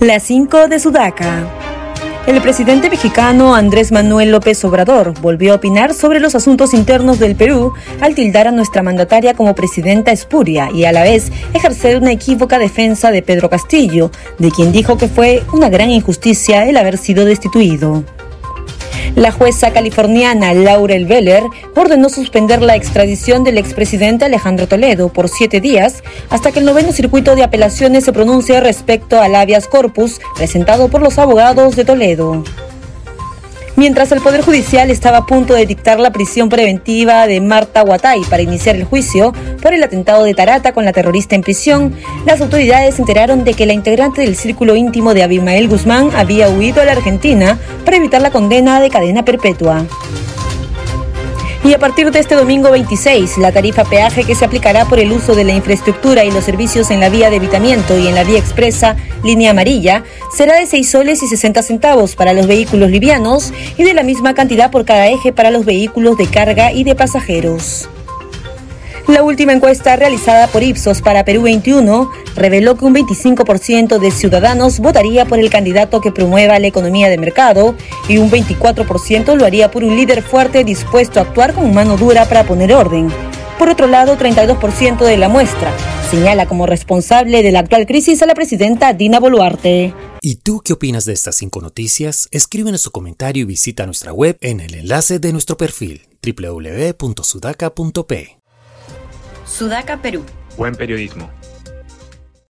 La 5 de Sudaca. El presidente mexicano Andrés Manuel López Obrador volvió a opinar sobre los asuntos internos del Perú al tildar a nuestra mandataria como presidenta espuria y a la vez ejercer una equívoca defensa de Pedro Castillo, de quien dijo que fue una gran injusticia el haber sido destituido. La jueza californiana Laurel Veller ordenó suspender la extradición del expresidente Alejandro Toledo por siete días hasta que el noveno circuito de apelaciones se pronuncie respecto al habeas corpus presentado por los abogados de Toledo. Mientras el Poder Judicial estaba a punto de dictar la prisión preventiva de Marta Guatay para iniciar el juicio por el atentado de Tarata con la terrorista en prisión, las autoridades se enteraron de que la integrante del círculo íntimo de Abimael Guzmán había huido a la Argentina para evitar la condena de cadena perpetua. Y a partir de este domingo 26, la tarifa peaje que se aplicará por el uso de la infraestructura y los servicios en la vía de evitamiento y en la vía expresa línea amarilla será de 6 soles y 60 centavos para los vehículos livianos y de la misma cantidad por cada eje para los vehículos de carga y de pasajeros. La última encuesta realizada por Ipsos para Perú 21 reveló que un 25% de ciudadanos votaría por el candidato que promueva la economía de mercado y un 24% lo haría por un líder fuerte dispuesto a actuar con mano dura para poner orden. Por otro lado, 32% de la muestra señala como responsable de la actual crisis a la presidenta Dina Boluarte. ¿Y tú qué opinas de estas cinco noticias? Escríbenos su comentario y visita nuestra web en el enlace de nuestro perfil www.sudaca.p. Sudaca, Perú. Buen periodismo.